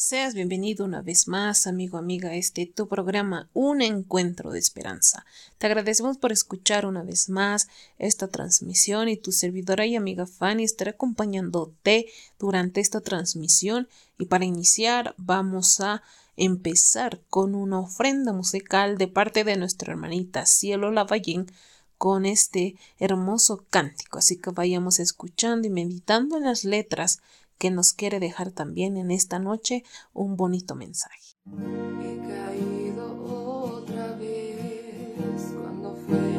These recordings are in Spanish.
Seas bienvenido una vez más, amigo, amiga, a este tu programa, Un Encuentro de Esperanza. Te agradecemos por escuchar una vez más esta transmisión y tu servidora y amiga Fanny estará acompañándote durante esta transmisión. Y para iniciar, vamos a empezar con una ofrenda musical de parte de nuestra hermanita Cielo Lavallén con este hermoso cántico. Así que vayamos escuchando y meditando en las letras que nos quiere dejar también en esta noche un bonito mensaje. He caído otra vez cuando fuerte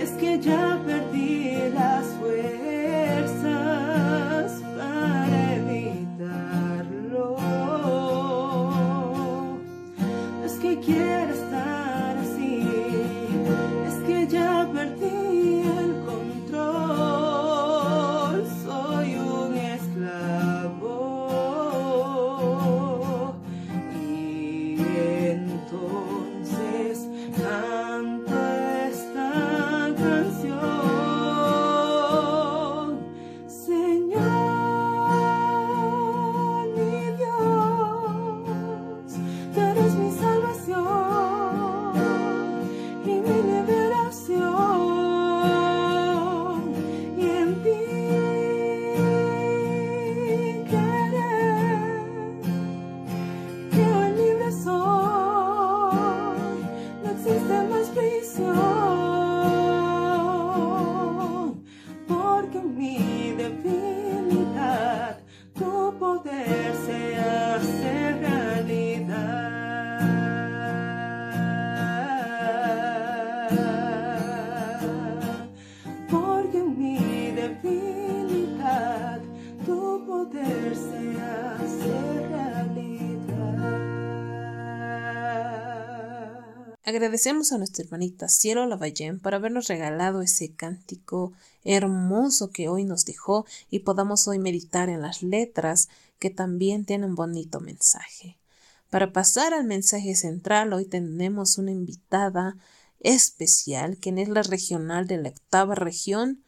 Es que ya Agradecemos a nuestra hermanita Cielo Lavallén por habernos regalado ese cántico hermoso que hoy nos dejó y podamos hoy meditar en las letras que también tienen un bonito mensaje. Para pasar al mensaje central, hoy tenemos una invitada especial, quien es la regional de la octava región,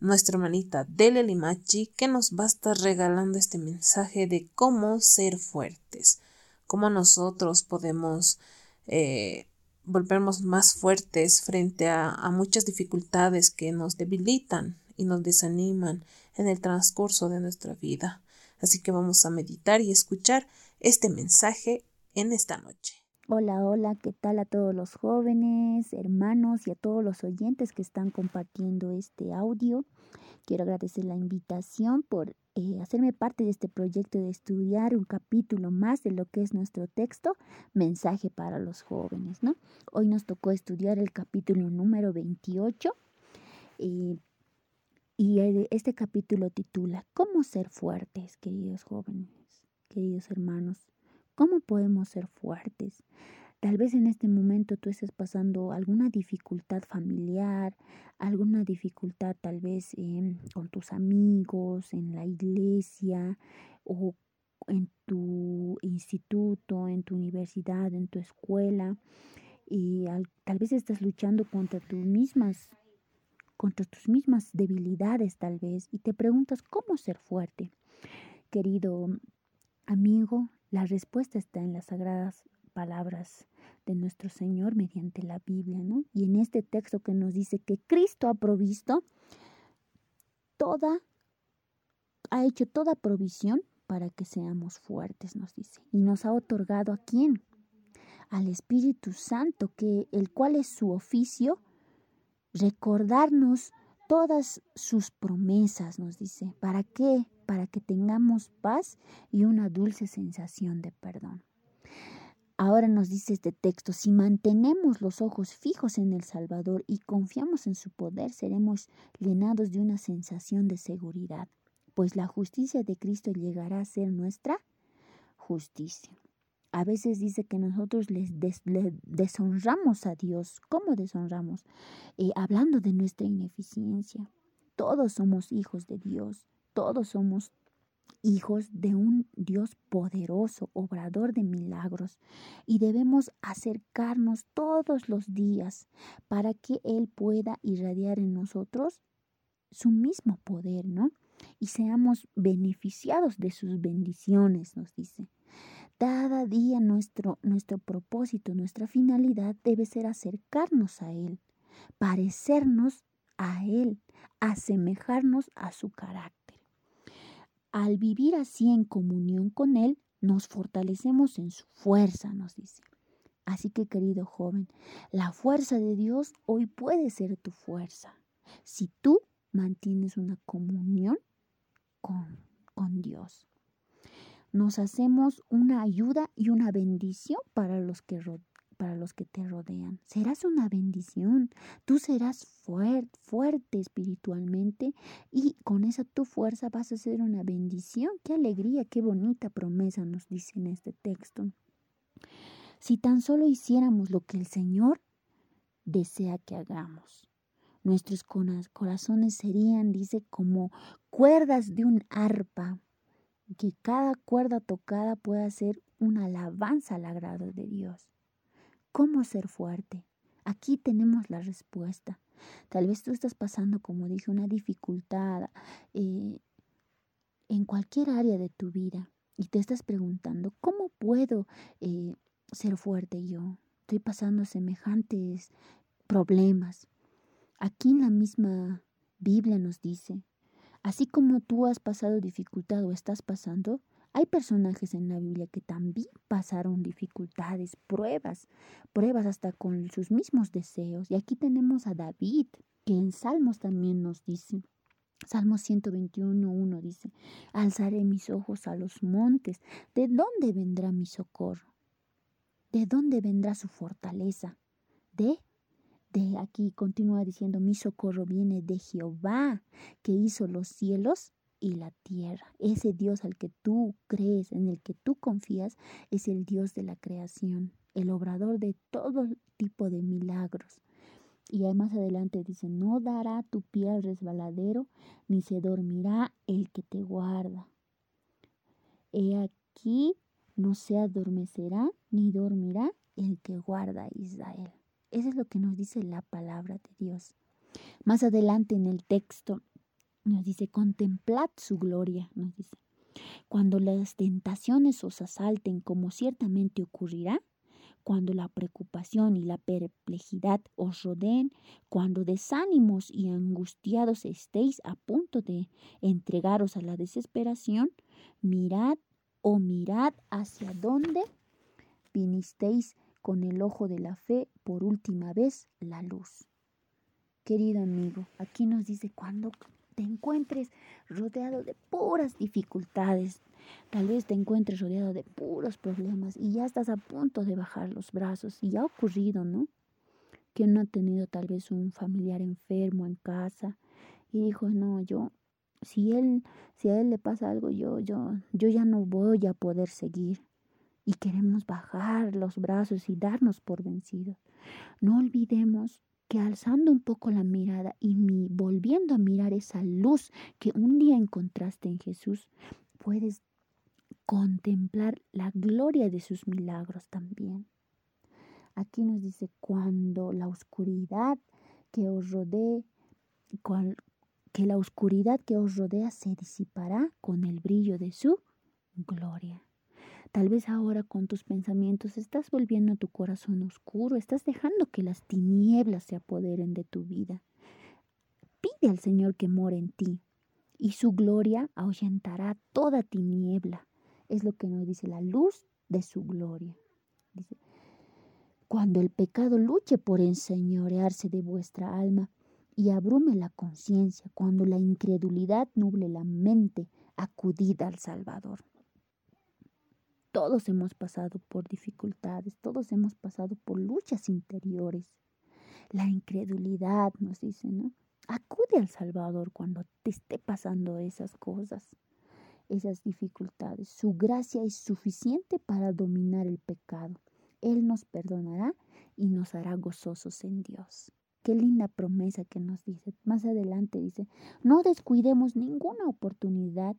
nuestra hermanita Dele Limachi, que nos va a estar regalando este mensaje de cómo ser fuertes, cómo nosotros podemos eh, volvernos más fuertes frente a, a muchas dificultades que nos debilitan y nos desaniman en el transcurso de nuestra vida. Así que vamos a meditar y escuchar este mensaje en esta noche. Hola, hola, ¿qué tal a todos los jóvenes, hermanos y a todos los oyentes que están compartiendo este audio? Quiero agradecer la invitación por eh, hacerme parte de este proyecto de estudiar un capítulo más de lo que es nuestro texto, mensaje para los jóvenes, ¿no? Hoy nos tocó estudiar el capítulo número 28 y este capítulo titula ¿Cómo ser fuertes, queridos jóvenes, queridos hermanos? ¿Cómo podemos ser fuertes? Tal vez en este momento tú estés pasando alguna dificultad familiar, alguna dificultad tal vez con tus amigos, en la iglesia o en tu instituto, en tu universidad, en tu escuela. Y tal vez estás luchando contra tus mismas contra tus mismas debilidades tal vez y te preguntas cómo ser fuerte. Querido amigo, la respuesta está en las sagradas palabras de nuestro Señor mediante la Biblia, ¿no? Y en este texto que nos dice que Cristo ha provisto toda, ha hecho toda provisión para que seamos fuertes, nos dice. Y nos ha otorgado a quién? Al Espíritu Santo, que el cual es su oficio, recordarnos todas sus promesas, nos dice. ¿Para qué? Para que tengamos paz y una dulce sensación de perdón. Ahora nos dice este texto, si mantenemos los ojos fijos en el Salvador y confiamos en su poder, seremos llenados de una sensación de seguridad, pues la justicia de Cristo llegará a ser nuestra justicia. A veces dice que nosotros les, deshonramos a Dios. ¿Cómo deshonramos? Eh, hablando de nuestra ineficiencia. Todos somos hijos de Dios. Todos somos hijos de un Dios poderoso, obrador de milagros, y debemos acercarnos todos los días para que Él pueda irradiar en nosotros su mismo poder, ¿no? Y seamos beneficiados de sus bendiciones, nos dice. Cada día nuestro, nuestro propósito, nuestra finalidad debe ser acercarnos a Él, parecernos a Él, asemejarnos a su carácter. Al vivir así en comunión con Él, nos fortalecemos en su fuerza, nos dice. Así que querido joven, la fuerza de Dios hoy puede ser tu fuerza. Si tú mantienes una comunión con, con Dios nos hacemos una ayuda y una bendición para los que, para los que te rodean. Serás una bendición, tú serás fuerte espiritualmente y con esa tu fuerza vas a ser una bendición. Qué alegría, qué bonita promesa nos dice en este texto. Si tan solo hiciéramos lo que el Señor desea que hagamos. Nuestros corazones serían, dice, como cuerdas de un arpa que cada cuerda tocada pueda ser una alabanza al agrado de Dios. ¿Cómo ser fuerte? Aquí tenemos la respuesta. Tal vez tú estás pasando, como dije, una dificultad eh, en cualquier área de tu vida y te estás preguntando, ¿cómo puedo eh, ser fuerte yo? Estoy pasando semejantes problemas. Aquí en la misma Biblia nos dice, Así como tú has pasado dificultad o estás pasando, hay personajes en la Biblia que también pasaron dificultades, pruebas, pruebas hasta con sus mismos deseos. Y aquí tenemos a David, que en Salmos también nos dice. Salmos 121, dice, alzaré mis ojos a los montes. ¿De dónde vendrá mi socorro? ¿De dónde vendrá su fortaleza? De de aquí continúa diciendo, mi socorro viene de Jehová, que hizo los cielos y la tierra. Ese Dios al que tú crees, en el que tú confías, es el Dios de la creación, el obrador de todo tipo de milagros. Y más adelante dice, no dará tu pie al resbaladero, ni se dormirá el que te guarda. He aquí, no se adormecerá, ni dormirá el que guarda Israel. Eso es lo que nos dice la palabra de Dios. Más adelante en el texto nos dice, contemplad su gloria, nos dice. Cuando las tentaciones os asalten, como ciertamente ocurrirá, cuando la preocupación y la perplejidad os rodeen, cuando desánimos y angustiados estéis a punto de entregaros a la desesperación, mirad o mirad hacia dónde vinisteis con el ojo de la fe por última vez la luz. Querido amigo, aquí nos dice cuando te encuentres rodeado de puras dificultades, tal vez te encuentres rodeado de puros problemas y ya estás a punto de bajar los brazos y ha ocurrido, ¿no? Que no ha tenido tal vez un familiar enfermo en casa y dijo, no, yo, si él, si a él le pasa algo, yo, yo, yo ya no voy a poder seguir. Y queremos bajar los brazos y darnos por vencidos. No olvidemos que alzando un poco la mirada y volviendo a mirar esa luz que un día encontraste en Jesús, puedes contemplar la gloria de sus milagros también. Aquí nos dice, cuando la oscuridad que os rodee, que la oscuridad que os rodea se disipará con el brillo de su gloria. Tal vez ahora con tus pensamientos estás volviendo a tu corazón oscuro, estás dejando que las tinieblas se apoderen de tu vida. Pide al Señor que more en ti y su gloria ahuyentará toda tiniebla. Es lo que nos dice la luz de su gloria. Cuando el pecado luche por enseñorearse de vuestra alma y abrume la conciencia, cuando la incredulidad nuble la mente, acudid al Salvador. Todos hemos pasado por dificultades, todos hemos pasado por luchas interiores. La incredulidad nos dice, ¿no? Acude al Salvador cuando te esté pasando esas cosas, esas dificultades. Su gracia es suficiente para dominar el pecado. Él nos perdonará y nos hará gozosos en Dios. Qué linda promesa que nos dice. Más adelante dice, no descuidemos ninguna oportunidad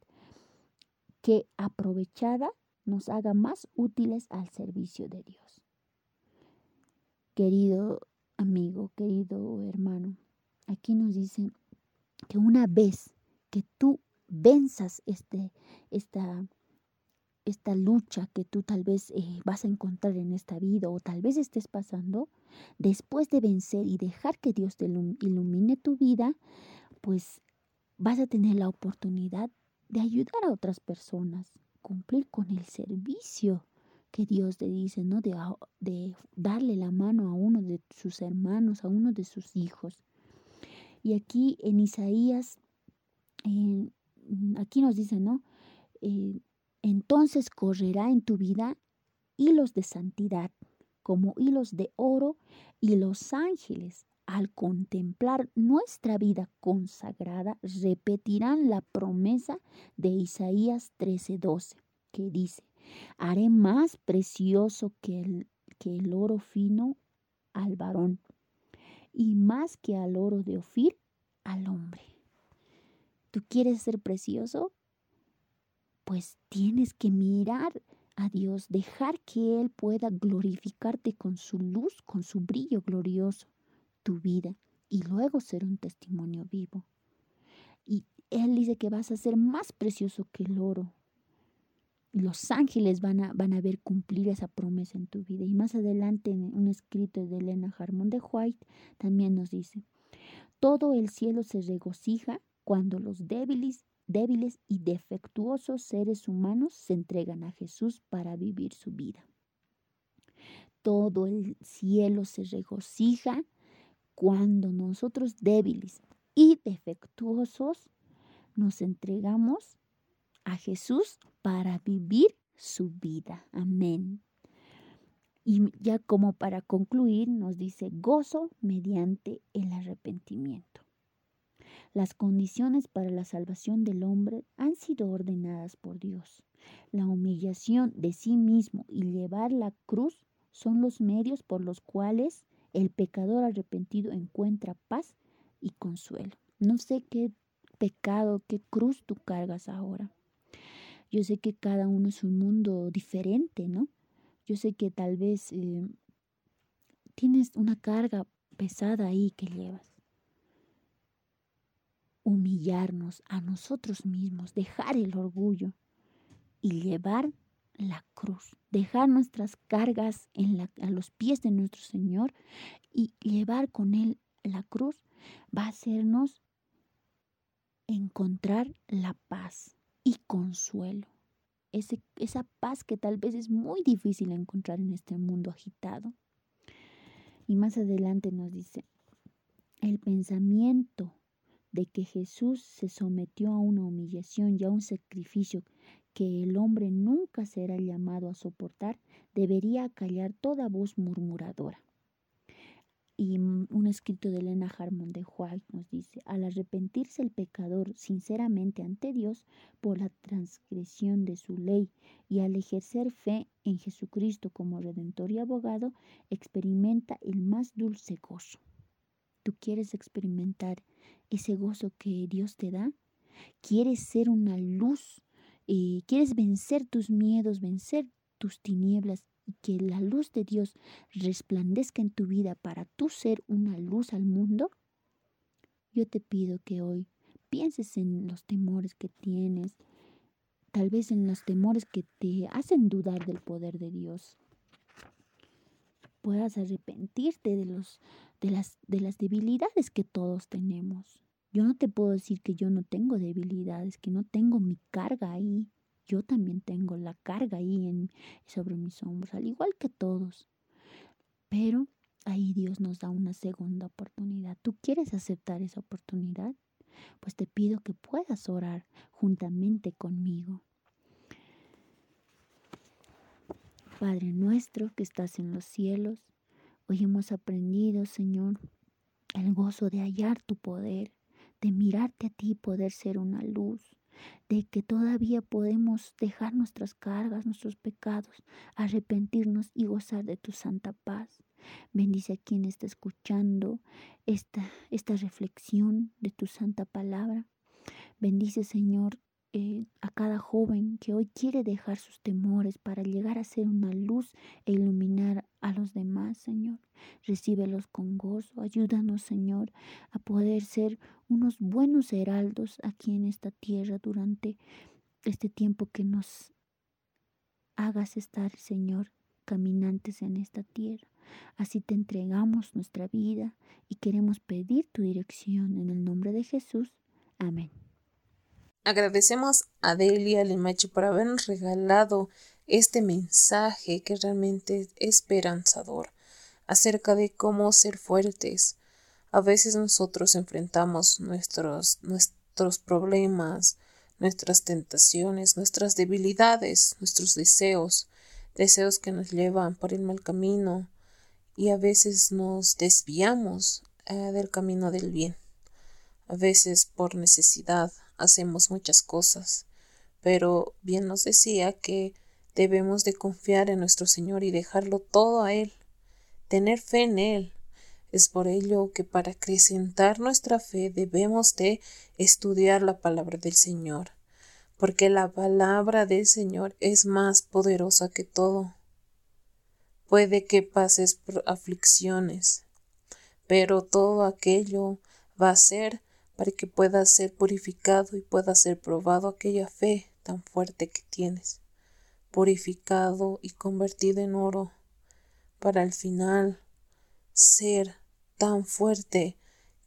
que aprovechada nos haga más útiles al servicio de Dios. Querido amigo, querido hermano, aquí nos dice que una vez que tú venzas este, esta, esta lucha que tú tal vez eh, vas a encontrar en esta vida o tal vez estés pasando, después de vencer y dejar que Dios te ilumine tu vida, pues vas a tener la oportunidad de ayudar a otras personas, cumplir con el servicio que Dios te dice, ¿no? De, darle la mano a uno de sus hermanos, a uno de sus hijos. Y aquí en Isaías, aquí nos dice, ¿no? Eh, entonces correrá en tu vida hilos de santidad, como hilos de oro, y los ángeles al contemplar nuestra vida consagrada, repetirán la promesa de Isaías 13:12, que dice, haré más precioso que el, que el oro fino al varón, y más que al oro de Ofir al hombre. ¿Tú quieres ser precioso? Pues tienes que mirar a Dios, dejar que Él pueda glorificarte con su luz, con su brillo glorioso tu vida y luego ser un testimonio vivo. Y Él dice que vas a ser más precioso que el oro. Los ángeles van a, van a ver cumplir esa promesa en tu vida. Y más adelante en un escrito de Elena Harmon de White también nos dice, todo el cielo se regocija cuando los débiles, débiles y defectuosos seres humanos se entregan a Jesús para vivir su vida. Todo el cielo se regocija cuando nosotros débiles y defectuosos nos entregamos a Jesús para vivir su vida. Amén. Y ya como para concluir, nos dice gozo mediante el arrepentimiento. Las condiciones para la salvación del hombre han sido ordenadas por Dios. La humillación de sí mismo y llevar la cruz son los medios por los cuales el pecador arrepentido encuentra paz y consuelo. No sé qué pecado, qué cruz tú cargas ahora. Yo sé que cada uno es un mundo diferente, ¿no? Yo sé que tal vez eh, tienes una carga pesada ahí que llevas. Humillarnos a nosotros mismos, dejar el orgullo y llevar la cruz, dejar nuestras cargas en a los pies de nuestro Señor y llevar con Él la cruz, va a hacernos encontrar la paz y consuelo. esa paz que tal vez es muy difícil encontrar en este mundo agitado. Y más adelante nos dice, el pensamiento de que Jesús se sometió a una humillación y a un sacrificio que el hombre nunca será llamado a soportar, debería callar toda voz murmuradora. Y un escrito de Elena Harmon de White nos dice, al arrepentirse el pecador sinceramente ante Dios por la transgresión de su ley y al ejercer fe en Jesucristo como redentor y abogado, experimenta el más dulce gozo. ¿Tú quieres experimentar ese gozo que Dios te da? ¿Quieres ser una luz? ¿Quieres vencer tus miedos, vencer tus tinieblas y que la luz de Dios resplandezca en tu vida para tú ser una luz al mundo, yo te pido que hoy pienses en los temores que tienes, tal vez en los temores que te hacen dudar del poder de Dios. Puedas arrepentirte de, los, de, las, de las debilidades que todos tenemos. Yo no te puedo decir que yo no tengo debilidades, que no tengo mi carga ahí yo también tengo la carga ahí en, sobre mis hombros, al igual que todos. Pero ahí Dios nos da una segunda oportunidad. ¿Tú quieres aceptar esa oportunidad? Pues te pido que puedas orar juntamente conmigo. Padre nuestro que estás en los cielos, hoy hemos aprendido, Señor, el gozo de hallar tu poder, de mirarte a ti y poder ser una luz, de que todavía podemos dejar nuestras cargas, nuestros pecados, arrepentirnos y gozar de tu santa paz. Bendice a quien está escuchando esta, esta reflexión de tu santa palabra. Bendice, Señor, eh, a cada joven que hoy quiere dejar sus temores para llegar a ser una luz e iluminar a los demás, Señor. Recíbelos con gozo. Ayúdanos, Señor, a poder ser unos buenos heraldos aquí en esta tierra durante este tiempo que nos hagas estar, Señor, caminantes en esta tierra. Así te entregamos nuestra vida y queremos pedir tu dirección en el nombre de Jesús. Amén. Agradecemos a Delia Limachi por habernos regalado este mensaje que realmente es esperanzador acerca de cómo ser fuertes. A veces nosotros enfrentamos nuestros, nuestros problemas, nuestras tentaciones, nuestras debilidades, nuestros deseos, deseos que nos llevan por el mal camino y a veces nos desviamos eh, del camino del bien. A veces por necesidad, hacemos muchas cosas, pero bien nos decía que debemos de confiar en nuestro Señor y dejarlo todo a Él, tener fe en Él. Es por ello que para acrecentar nuestra fe debemos de estudiar la palabra del Señor, porque la palabra del Señor es más poderosa que todo. Puede que pases por aflicciones, pero todo aquello va a ser para que pueda ser purificado y pueda ser probado aquella fe tan fuerte que tienes, purificado y convertido en oro, para al final ser tan fuerte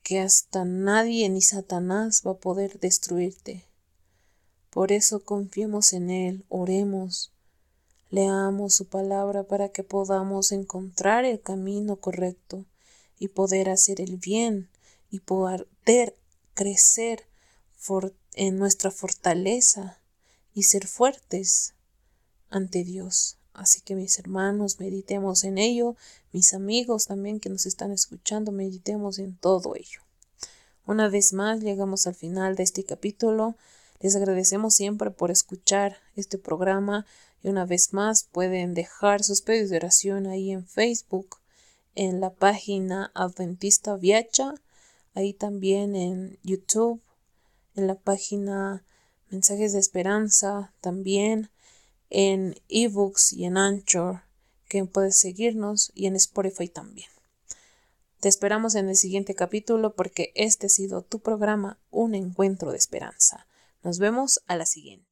que hasta nadie ni Satanás va a poder destruirte. Por eso confiemos en Él, oremos, leamos su palabra para que podamos encontrar el camino correcto y poder hacer el bien y poder crecer en nuestra fortaleza y ser fuertes ante Dios. Así que mis hermanos, meditemos en ello, mis amigos también que nos están escuchando, meditemos en todo ello. Una vez más llegamos al final de este capítulo. Les agradecemos siempre por escuchar este programa y una vez más pueden dejar sus pedidos de oración ahí en Facebook, en la página Adventista Viacha ahí también en YouTube, en la página Mensajes de Esperanza, también en eBooks y en Anchor, que puedes seguirnos y en Spotify también. Te esperamos en el siguiente capítulo porque este ha sido tu programa Un Encuentro de Esperanza. Nos vemos a la siguiente.